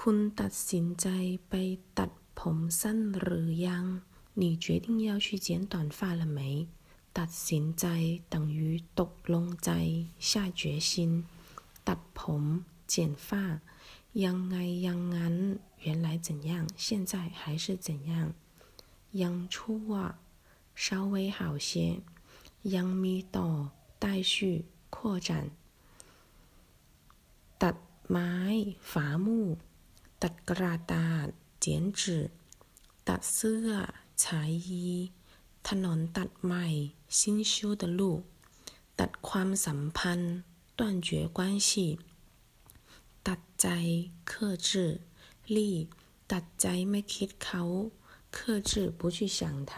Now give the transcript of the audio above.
คุณตัดสินใจไปตัดผมสั้นหรือยัง你决定要去剪短发了没ตัดสินใจ等于ตกลงใจ下决心ตัดผม剪发ยังไงยังงั้น原来怎样现在还是怎样ยังชั่ว稍微好些ยังมีต่อ待续扩展ตัดไม้ฝา木 ตัดกระดาษ剪纸ตัดเสื้อฉายยีถนนตัดใหม่新修的路ตัดความสัมพันธ์断绝关系ตัดใจ克制力ตัดใจไม่คิดเขา克制不去想他